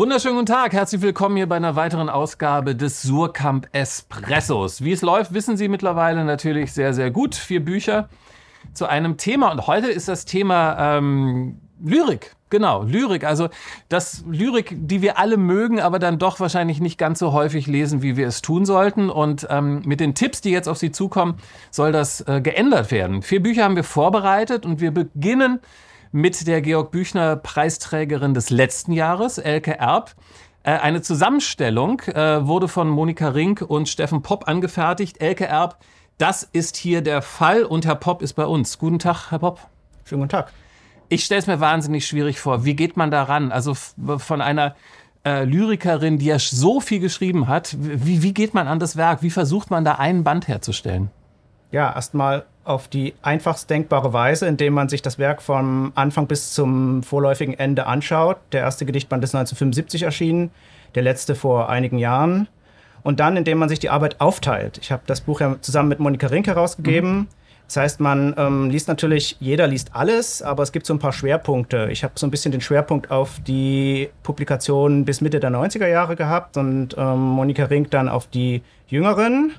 Wunderschönen guten Tag, herzlich willkommen hier bei einer weiteren Ausgabe des Surkamp Espressos. Wie es läuft, wissen Sie mittlerweile natürlich sehr, sehr gut. Vier Bücher zu einem Thema und heute ist das Thema ähm, Lyrik. Genau, Lyrik. Also das Lyrik, die wir alle mögen, aber dann doch wahrscheinlich nicht ganz so häufig lesen, wie wir es tun sollten. Und ähm, mit den Tipps, die jetzt auf Sie zukommen, soll das äh, geändert werden. Vier Bücher haben wir vorbereitet und wir beginnen mit der Georg Büchner Preisträgerin des letzten Jahres, Elke Erb. Äh, eine Zusammenstellung äh, wurde von Monika Rink und Steffen Popp angefertigt. Elke Erb, das ist hier der Fall und Herr Popp ist bei uns. Guten Tag, Herr Popp. Schönen guten Tag. Ich stelle es mir wahnsinnig schwierig vor. Wie geht man da ran? Also von einer äh, Lyrikerin, die ja so viel geschrieben hat, wie, wie geht man an das Werk? Wie versucht man da einen Band herzustellen? Ja, erstmal auf die einfachst denkbare Weise, indem man sich das Werk vom Anfang bis zum vorläufigen Ende anschaut. Der erste Gedichtband ist 1975 erschienen, der letzte vor einigen Jahren. Und dann, indem man sich die Arbeit aufteilt. Ich habe das Buch ja zusammen mit Monika Rink herausgegeben. Mhm. Das heißt, man ähm, liest natürlich, jeder liest alles, aber es gibt so ein paar Schwerpunkte. Ich habe so ein bisschen den Schwerpunkt auf die Publikation bis Mitte der 90er Jahre gehabt und ähm, Monika Rink dann auf die jüngeren.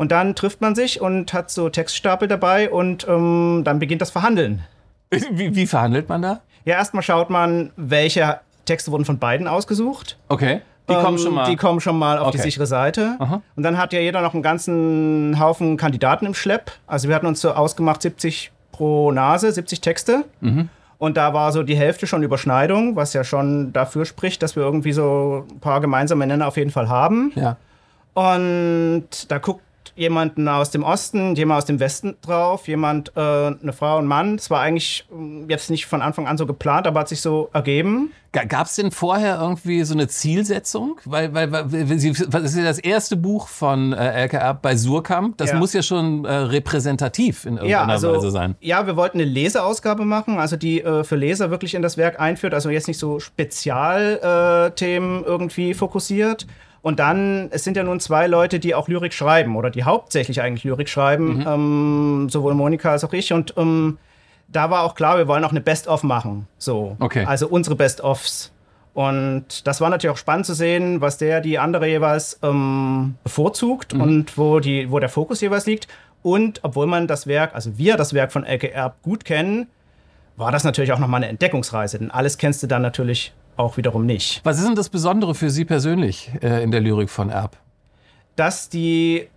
Und dann trifft man sich und hat so Textstapel dabei und ähm, dann beginnt das Verhandeln. Wie, wie verhandelt man da? Ja, erstmal schaut man, welche Texte wurden von beiden ausgesucht. Okay. Die kommen schon mal. Die kommen schon mal auf Okay. die sichere Seite. Aha. Und dann hat ja jeder noch einen ganzen Haufen Kandidaten im Schlepp. Also wir hatten uns so ausgemacht 70 pro Nase, 70 Texte. Mhm. Und da war so die Hälfte schon Überschneidung, was ja schon dafür spricht, dass wir irgendwie so ein paar gemeinsame Nenner auf jeden Fall haben. Ja. Und da guckt jemanden aus dem Osten, jemand aus dem Westen drauf, jemand, äh, eine Frau und Mann. Das war eigentlich ähm, jetzt nicht von Anfang an so geplant, aber hat sich so ergeben. Gab es denn vorher irgendwie so eine Zielsetzung? Weil, weil, weil Sie, das ist ja das erste Buch von äh, Erb bei Surkamp. Das Ja. muss ja schon äh, repräsentativ in irgendeiner Weise sein. Ja, wir wollten eine Leseausgabe machen, also die äh, für Leser wirklich in das Werk einführt, also jetzt nicht so Spezialthemen äh, Themen irgendwie fokussiert. Und dann, es sind ja nun zwei Leute, die auch Lyrik schreiben oder die hauptsächlich eigentlich Lyrik schreiben, ähm, sowohl Monika als auch ich. Und ähm, da war auch klar, wir wollen auch eine Best-of machen. So. Okay. Also unsere Best-ofs. Und das war natürlich auch spannend zu sehen, was der die andere jeweils ähm, bevorzugt und wo, die, wo der Fokus jeweils liegt. Und obwohl man das Werk, also wir das Werk von Elke Erb gut kennen, war das natürlich auch nochmal eine Entdeckungsreise. Denn alles kennst du dann natürlich auch wiederum nicht. Was ist denn das Besondere für Sie persönlich äh, in der Lyrik von Erb? Dass die,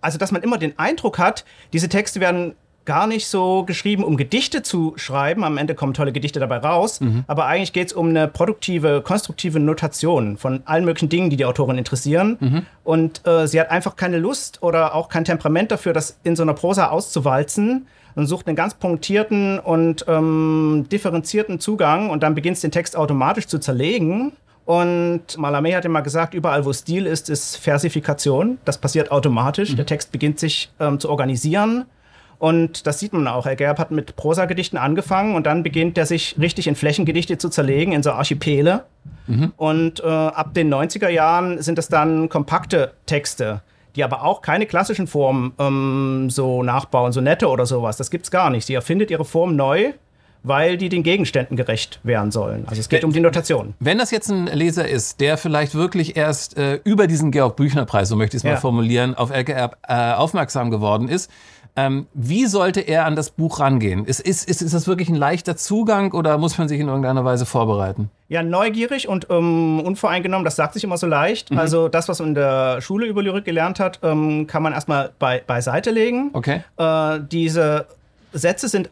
also dass man immer den Eindruck hat, diese Texte werden gar nicht so geschrieben, um Gedichte zu schreiben. Am Ende kommen tolle Gedichte dabei raus. Aber eigentlich geht es um eine produktive, konstruktive Notation von allen möglichen Dingen, die die Autorin interessieren. Und äh, sie hat einfach keine Lust oder auch kein Temperament dafür, das in so einer Prosa auszuwalzen und sucht einen ganz punktierten und ähm, differenzierten Zugang und dann beginnt den Text automatisch zu zerlegen. Und Malame hat immer gesagt, überall wo Stil ist, ist Versifikation. Das passiert automatisch. Der Text beginnt sich ähm, zu organisieren. Und das sieht man auch. Herr Gerb hat mit Prosagedichten angefangen und dann beginnt er sich richtig in Flächengedichte zu zerlegen, in so Archipele. Und äh, ab den 90er Jahren sind es dann kompakte Texte, die aber auch keine klassischen Formen ähm, so nachbauen, so nette oder sowas. Das gibt's gar nicht. Sie erfindet ihre Form neu, weil die den Gegenständen gerecht werden sollen. Also es geht um die Notation. Wenn das jetzt ein Leser ist, der vielleicht wirklich erst äh, über diesen Georg-Büchner-Preis, so möchte ich es mal Ja. formulieren, auf Erb äh, aufmerksam geworden ist, ähm, wie sollte er an das Buch rangehen? Ist, ist, ist, ist das wirklich ein leichter Zugang oder muss man sich in irgendeiner Weise vorbereiten? Ja, neugierig und ähm, unvoreingenommen, das sagt sich immer so leicht. Also das, was man in der Schule über Lyrik gelernt hat, ähm, kann man erstmal bei, beiseite legen. Okay. Äh, diese Sätze sind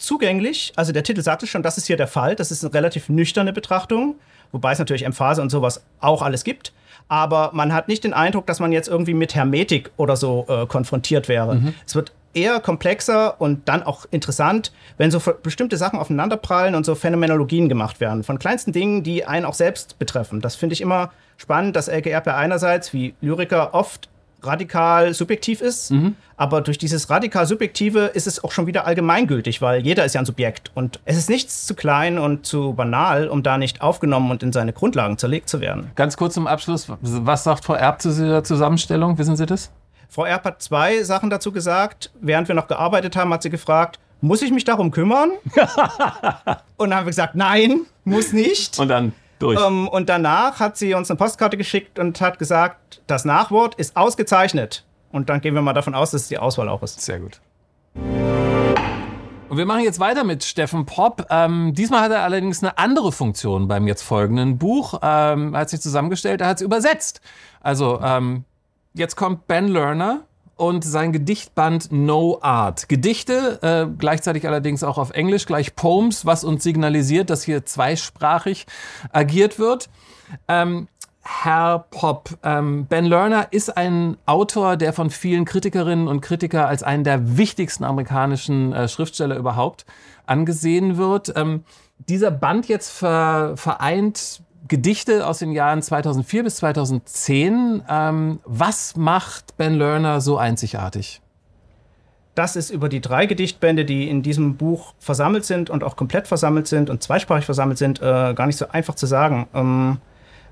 zugänglich. Also der Titel sagt es schon, das ist hier der Fall. Das ist eine relativ nüchterne Betrachtung, wobei es natürlich Emphase und sowas auch alles gibt. Aber man hat nicht den Eindruck, dass man jetzt irgendwie mit Hermetik oder so äh, konfrontiert wäre. Es wird eher komplexer und dann auch interessant, wenn so bestimmte Sachen aufeinanderprallen und so Phänomenologien gemacht werden. Von kleinsten Dingen, die einen auch selbst betreffen. Das finde ich immer spannend, dass LGR einerseits wie Lyriker oft radikal subjektiv ist, aber durch dieses radikal subjektive ist es auch schon wieder allgemeingültig, weil jeder ist ja ein Subjekt und es ist nichts zu klein und zu banal, um da nicht aufgenommen und in seine Grundlagen zerlegt zu werden. Ganz kurz zum Abschluss, was sagt Frau Erb zu dieser Zusammenstellung? Wissen Sie das? Frau Erb hat zwei Sachen dazu gesagt. Während wir noch gearbeitet haben, hat sie gefragt, muss ich mich darum kümmern? und dann haben wir gesagt, nein, muss nicht. Und dann, Durch. Ähm, und danach hat sie uns eine Postkarte geschickt und hat gesagt, das Nachwort ist ausgezeichnet. Und dann gehen wir mal davon aus, dass es die Auswahl auch ist. Sehr gut. Und wir machen jetzt weiter mit Steffen Popp. Ähm, diesmal hat er allerdings eine andere Funktion beim jetzt folgenden Buch. Ähm, er hat sich zusammengestellt, er hat es übersetzt. Also ähm, jetzt kommt Ben Lerner und sein Gedichtband No Art. Gedichte, äh, gleichzeitig allerdings auch auf Englisch, gleich Poems, was uns signalisiert, dass hier zweisprachig agiert wird. Ähm, Herr Pop. Ähm, ben Lerner ist ein Autor, der von vielen Kritikerinnen und Kritikern als einen der wichtigsten amerikanischen äh, Schriftsteller überhaupt angesehen wird. Ähm, dieser Band jetzt ver vereint Gedichte aus den Jahren 2004 bis 2010. Ähm, was macht Ben Lerner so einzigartig? Das ist über die drei Gedichtbände, die in diesem Buch versammelt sind und auch komplett versammelt sind und zweisprachig versammelt sind, äh, gar nicht so einfach zu sagen. Ähm,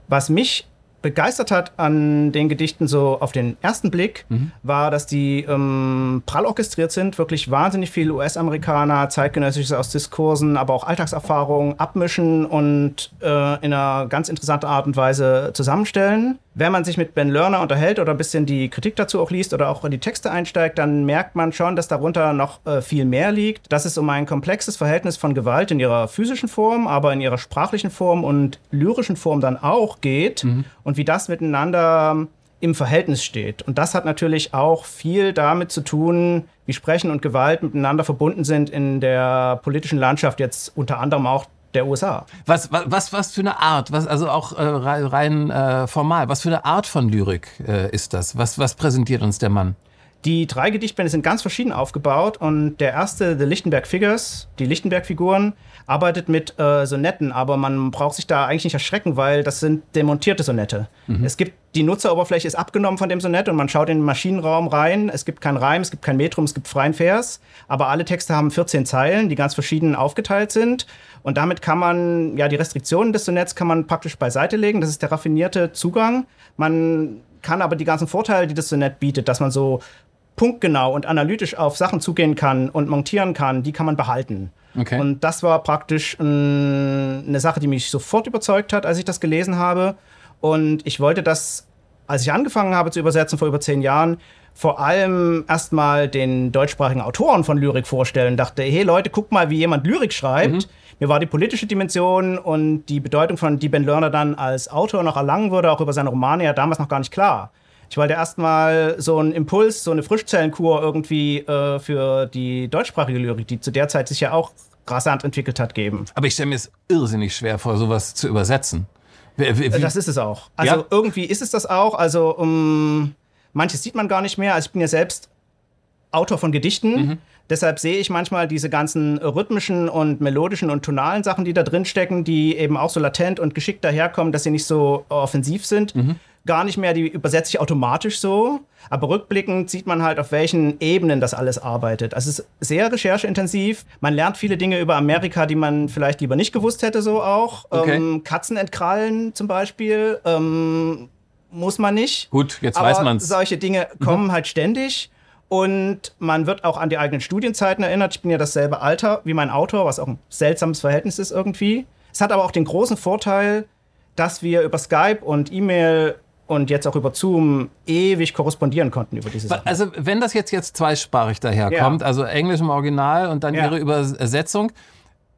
was mich begeistert hat an den Gedichten so auf den ersten Blick, mhm. war, dass die ähm, prall orchestriert sind, wirklich wahnsinnig viel US-Amerikaner, zeitgenössisches aus Diskursen, aber auch Alltagserfahrungen abmischen und äh, in einer ganz interessanten Art und Weise zusammenstellen. Wenn man sich mit Ben Lerner unterhält oder ein bisschen die Kritik dazu auch liest oder auch in die Texte einsteigt, dann merkt man schon, dass darunter noch äh, viel mehr liegt, dass es um ein komplexes Verhältnis von Gewalt in ihrer physischen Form, aber in ihrer sprachlichen Form und lyrischen Form dann auch geht mhm. und wie das miteinander im Verhältnis steht. Und das hat natürlich auch viel damit zu tun, wie Sprechen und Gewalt miteinander verbunden sind in der politischen Landschaft, jetzt unter anderem auch der USA. Was, was, was für eine Art, was, also auch äh, rein äh, formal, was für eine Art von Lyrik äh, ist das? Was, was präsentiert uns der Mann? Die drei Gedichtbände sind ganz verschieden aufgebaut und der erste, The Lichtenberg Figures, die Lichtenberg-Figuren, arbeitet mit äh, Sonetten, aber man braucht sich da eigentlich nicht erschrecken, weil das sind demontierte Sonette. Mhm. Es gibt, die Nutzeroberfläche ist abgenommen von dem Sonett und man schaut in den Maschinenraum rein. Es gibt kein Reim, es gibt kein Metrum, es gibt freien Vers, aber alle Texte haben 14 Zeilen, die ganz verschieden aufgeteilt sind und damit kann man, ja, die Restriktionen des Sonetts kann man praktisch beiseite legen. Das ist der raffinierte Zugang. Man kann aber die ganzen Vorteile, die das Sonett bietet, dass man so punktgenau und analytisch auf Sachen zugehen kann und montieren kann, die kann man behalten. Okay. Und das war praktisch äh, eine Sache, die mich sofort überzeugt hat, als ich das gelesen habe. Und ich wollte das, als ich angefangen habe zu übersetzen vor über zehn Jahren, vor allem erstmal den deutschsprachigen Autoren von Lyrik vorstellen. Dachte, hey Leute, guckt mal, wie jemand Lyrik schreibt. Mhm. Mir war die politische Dimension und die Bedeutung von die Ben Lerner dann als Autor noch erlangen würde, auch über seine Romane, ja damals noch gar nicht klar. Ich wollte erstmal so einen Impuls, so eine Frischzellenkur irgendwie äh, für die deutschsprachige Lyrik, die zu der Zeit sich ja auch rasant entwickelt hat, geben. Aber ich stelle mir es irrsinnig schwer vor, sowas zu übersetzen. Wie, das ist es auch. Also ja? irgendwie ist es das auch. Also um, manches sieht man gar nicht mehr. Also ich bin ja selbst Autor von Gedichten. Mhm. Deshalb sehe ich manchmal diese ganzen rhythmischen und melodischen und tonalen Sachen, die da drin stecken, die eben auch so latent und geschickt daherkommen, dass sie nicht so offensiv sind. Mhm. Gar nicht mehr, die übersetze ich automatisch so. Aber rückblickend sieht man halt, auf welchen Ebenen das alles arbeitet. Also es ist sehr rechercheintensiv. Man lernt viele Dinge über Amerika, die man vielleicht lieber nicht gewusst hätte, so auch. Okay. Ähm, Katzen entkrallen zum Beispiel. Ähm, muss man nicht. Gut, jetzt Aber weiß man es. Solche Dinge kommen mhm. halt ständig. Und man wird auch an die eigenen Studienzeiten erinnert. Ich bin ja dasselbe Alter wie mein Autor, was auch ein seltsames Verhältnis ist irgendwie. Es hat aber auch den großen Vorteil, dass wir über Skype und E-Mail und jetzt auch über Zoom ewig korrespondieren konnten über diese Sachen. Also wenn das jetzt jetzt zweisprachig daherkommt, ja. also Englisch im Original und dann ja. Ihre Übersetzung,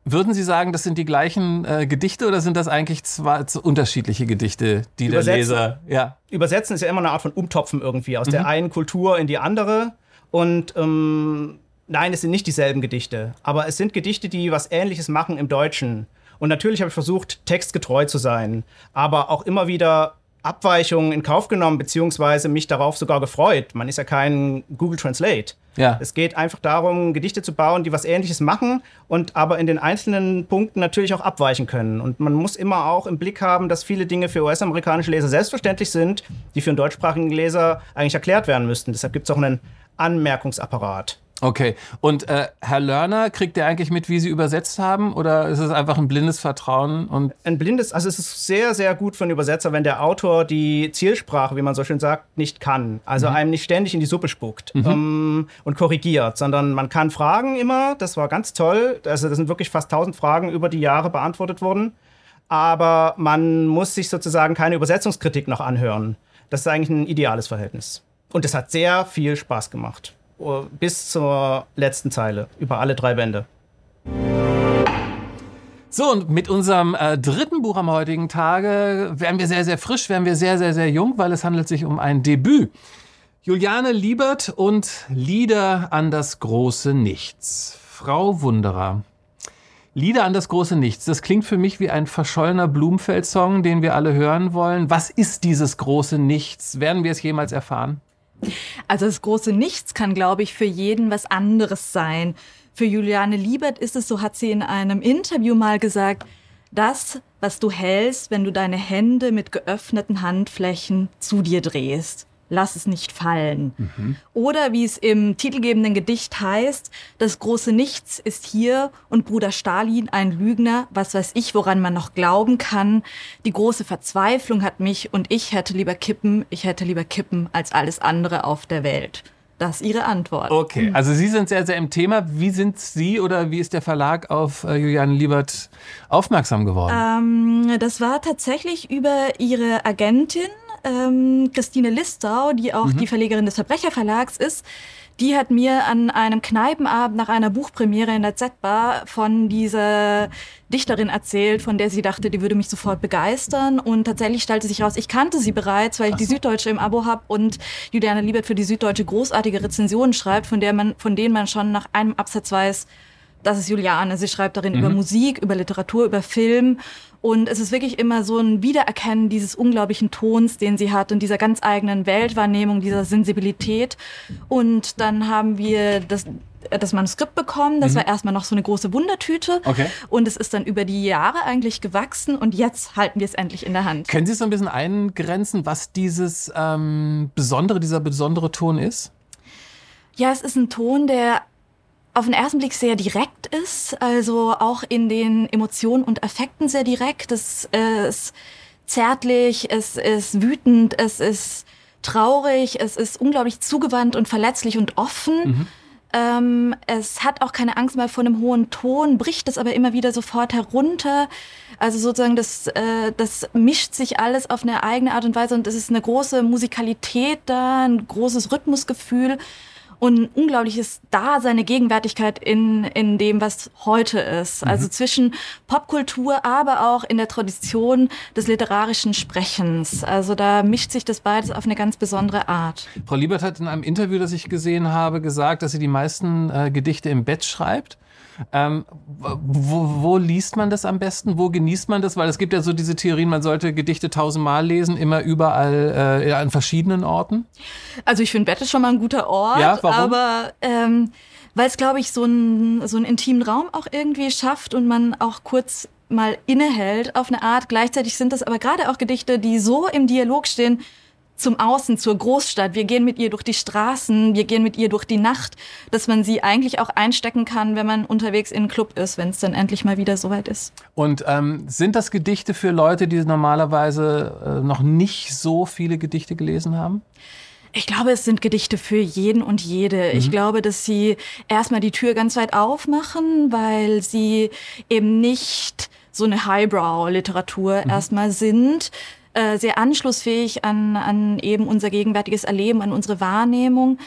würden Sie sagen, das sind die gleichen äh, Gedichte oder sind das eigentlich zwei unterschiedliche Gedichte, die der Leser. Ja. Übersetzen ist ja immer eine Art von Umtopfen irgendwie aus mhm. der einen Kultur in die andere. Und ähm, nein, es sind nicht dieselben Gedichte, aber es sind Gedichte, die was Ähnliches machen im Deutschen. Und natürlich habe ich versucht, textgetreu zu sein, aber auch immer wieder Abweichungen in Kauf genommen, beziehungsweise mich darauf sogar gefreut. Man ist ja kein Google Translate. Ja. Es geht einfach darum, Gedichte zu bauen, die was Ähnliches machen und aber in den einzelnen Punkten natürlich auch abweichen können. Und man muss immer auch im Blick haben, dass viele Dinge für US-amerikanische Leser selbstverständlich sind, die für einen deutschsprachigen Leser eigentlich erklärt werden müssten. Deshalb gibt es auch einen Anmerkungsapparat. Okay. Und äh, Herr Lerner, kriegt der eigentlich mit, wie Sie übersetzt haben? Oder ist es einfach ein blindes Vertrauen? Und ein blindes, also es ist sehr, sehr gut für einen Übersetzer, wenn der Autor die Zielsprache, wie man so schön sagt, nicht kann. Also mhm. einem nicht ständig in die Suppe spuckt mhm. ähm, und korrigiert, sondern man kann fragen immer. Das war ganz toll. Also, das sind wirklich fast 1000 Fragen über die Jahre beantwortet worden. aber man muss sich sozusagen keine Übersetzungskritik noch anhören. Das ist eigentlich ein ideales Verhältnis. Und es hat sehr viel Spaß gemacht. Bis zur letzten Zeile, über alle drei Bände. So, und mit unserem äh, dritten Buch am heutigen Tage werden wir sehr, sehr frisch, werden wir sehr, sehr, sehr jung, weil es handelt sich um ein Debüt. Juliane Liebert und Lieder an das große Nichts. Frau Wunderer. Lieder an das große Nichts. Das klingt für mich wie ein verschollener Blumenfeld-Song, den wir alle hören wollen. Was ist dieses große Nichts? Werden wir es jemals erfahren? Also das große Nichts kann, glaube ich, für jeden was anderes sein. Für Juliane Liebert ist es, so hat sie in einem Interview mal gesagt, das, was du hältst, wenn du deine Hände mit geöffneten Handflächen zu dir drehst lass es nicht fallen. Mhm. Oder wie es im titelgebenden Gedicht heißt, das große Nichts ist hier und Bruder Stalin ein Lügner, was weiß ich, woran man noch glauben kann. Die große Verzweiflung hat mich und ich hätte lieber kippen, ich hätte lieber kippen als alles andere auf der Welt. Das ist Ihre Antwort. Okay, hm. also Sie sind sehr, sehr im Thema. Wie sind Sie oder wie ist der Verlag auf äh, Juliane Liebert aufmerksam geworden? Ähm, das war tatsächlich über Ihre Agentin, ähm, Christine Listau, die auch mhm. die Verlegerin des Verbrecherverlags ist, die hat mir an einem Kneipenabend nach einer Buchpremiere in der Z-Bar von dieser Dichterin erzählt, von der sie dachte, die würde mich sofort begeistern. Und tatsächlich stellte sich raus, ich kannte sie bereits, weil ich die Süddeutsche im Abo habe und Juliane Liebert für die Süddeutsche großartige Rezensionen schreibt, von der man, von denen man schon nach einem Absatz weiß, das ist Juliane. Sie schreibt darin mhm. über Musik, über Literatur, über Film. Und es ist wirklich immer so ein Wiedererkennen dieses unglaublichen Tons, den sie hat und dieser ganz eigenen Weltwahrnehmung, dieser Sensibilität. Und dann haben wir das, das Manuskript bekommen. Das mhm. war erstmal noch so eine große Wundertüte. Okay. Und es ist dann über die Jahre eigentlich gewachsen und jetzt halten wir es endlich in der Hand. Können Sie so ein bisschen eingrenzen, was dieses ähm, besondere, dieser besondere Ton ist? Ja, es ist ein Ton, der auf den ersten Blick sehr direkt ist, also auch in den Emotionen und Affekten sehr direkt. Es ist zärtlich, es ist wütend, es ist traurig, es ist unglaublich zugewandt und verletzlich und offen. Mhm. Ähm, es hat auch keine Angst mehr vor einem hohen Ton, bricht es aber immer wieder sofort herunter. Also sozusagen, das, äh, das mischt sich alles auf eine eigene Art und Weise und es ist eine große Musikalität da, ein großes Rhythmusgefühl und ein unglaubliches Da seine Gegenwärtigkeit in, in dem, was heute ist. Also mhm. zwischen Popkultur, aber auch in der Tradition des literarischen Sprechens. Also da mischt sich das beides auf eine ganz besondere Art. Frau Liebert hat in einem Interview, das ich gesehen habe, gesagt, dass sie die meisten äh, Gedichte im Bett schreibt. Ähm, wo, wo, liest man das am besten? Wo genießt man das? Weil es gibt ja so diese Theorien, man sollte Gedichte tausendmal lesen, immer überall äh, an verschiedenen Orten. Also ich finde Bett ist schon mal ein guter Ort, ja, warum? aber ähm, weil es, glaube ich, so, ein, so einen intimen Raum auch irgendwie schafft und man auch kurz mal innehält auf eine Art. Gleichzeitig sind das aber gerade auch Gedichte, die so im Dialog stehen, zum Außen, zur Großstadt. Wir gehen mit ihr durch die Straßen, wir gehen mit ihr durch die Nacht, dass man sie eigentlich auch einstecken kann, wenn man unterwegs in einen Club ist, wenn es dann endlich mal wieder soweit ist. Und ähm, sind das Gedichte für Leute, die normalerweise äh, noch nicht so viele Gedichte gelesen haben? Ich glaube, es sind Gedichte für jeden und jede. Mhm. Ich glaube, dass sie erstmal die Tür ganz weit aufmachen, weil sie eben nicht so eine Highbrow-Literatur mhm. erstmal sind, äh, sehr anschlussfähig an, an eben unser gegenwärtiges Erleben, an unsere Wahrnehmung.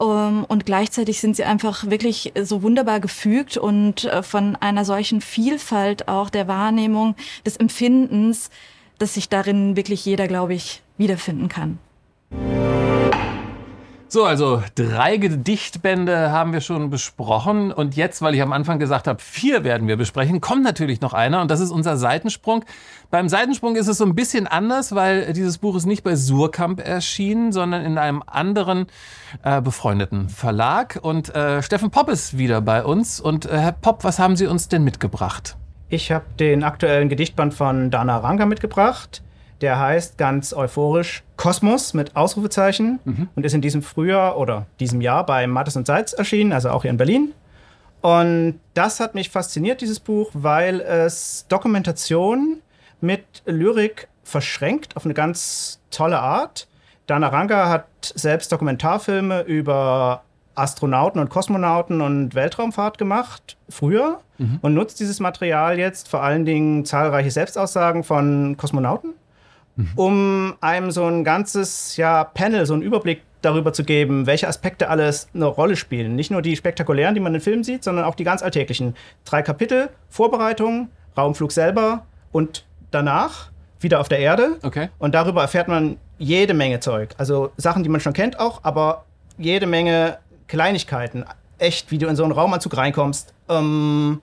Ähm, und gleichzeitig sind sie einfach wirklich so wunderbar gefügt und uh, von einer solchen Vielfalt auch der Wahrnehmung, des Empfindens, dass sich darin wirklich jeder, glaube ich, wiederfinden kann. So, also drei Gedichtbände haben wir schon besprochen. Und jetzt, weil ich am Anfang gesagt habe, vier werden wir besprechen, kommt natürlich noch einer. Und das ist unser Seitensprung. Beim Seitensprung ist es so ein bisschen anders, weil dieses Buch ist nicht bei Surkamp erschienen, sondern in einem anderen äh, befreundeten Verlag. Und äh, Steffen Popp ist wieder bei uns. Und äh, Herr Popp, was haben Sie uns denn mitgebracht? Ich habe den aktuellen Gedichtband von Dana Ranka mitgebracht. Der heißt ganz euphorisch Kosmos mit Ausrufezeichen mhm. und ist in diesem Frühjahr oder diesem Jahr bei Mattes und Seitz erschienen, also auch hier in Berlin. Und das hat mich fasziniert, dieses Buch, weil es Dokumentation mit Lyrik verschränkt auf eine ganz tolle Art. Dana Ranga hat selbst Dokumentarfilme über Astronauten und Kosmonauten und Weltraumfahrt gemacht, früher, mhm. und nutzt dieses Material jetzt vor allen Dingen zahlreiche Selbstaussagen von Kosmonauten, mhm. um einem so ein ganzes ja, Panel, so einen Überblick darüber zu geben, welche Aspekte alles eine Rolle spielen. Nicht nur die spektakulären, die man in Filmen sieht, sondern auch die ganz alltäglichen. Drei Kapitel, Vorbereitung, Raumflug selber und danach wieder auf der Erde. Okay. Und darüber erfährt man jede Menge Zeug. Also Sachen, die man schon kennt auch, aber jede Menge Kleinigkeiten. Echt, wie du in so einen Raumanzug reinkommst. Ähm,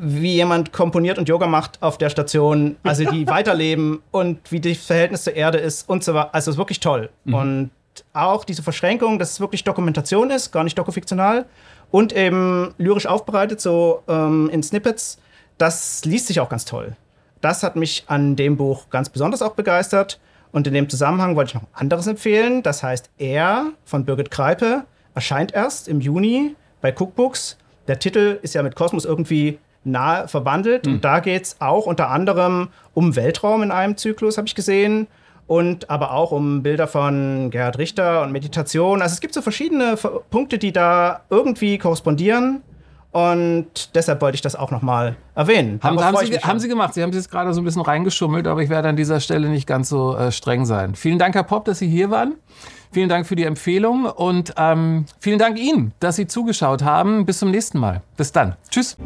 wie jemand komponiert und Yoga macht auf der Station, also die weiterleben und wie das Verhältnis zur Erde ist und so weiter. Also es ist wirklich toll. Mhm. Und auch diese Verschränkung, dass es wirklich Dokumentation ist, gar nicht dokufiktional und eben lyrisch aufbereitet, so ähm, in Snippets, das liest sich auch ganz toll. Das hat mich an dem Buch ganz besonders auch begeistert. Und in dem Zusammenhang wollte ich noch ein anderes empfehlen. Das heißt, Er von Birgit Kreipe erscheint erst im Juni bei Cookbooks. Der Titel ist ja mit Kosmos irgendwie nahe verbandelt. Mhm. Und da geht es auch unter anderem um Weltraum in einem Zyklus, habe ich gesehen. Und aber auch um Bilder von Gerhard Richter und Meditation. Also es gibt so verschiedene Punkte, die da irgendwie korrespondieren. Und deshalb wollte ich das auch nochmal erwähnen. Haben, haben, Sie, haben, Sie, gemacht. Sie haben es jetzt gerade so ein bisschen reingeschummelt, aber ich werde an dieser Stelle nicht ganz so äh, streng sein. Vielen Dank, Herr Popp, dass Sie hier waren. Vielen Dank für die Empfehlung und ähm, vielen Dank Ihnen, dass Sie zugeschaut haben. Bis zum nächsten Mal. Bis dann. Tschüss.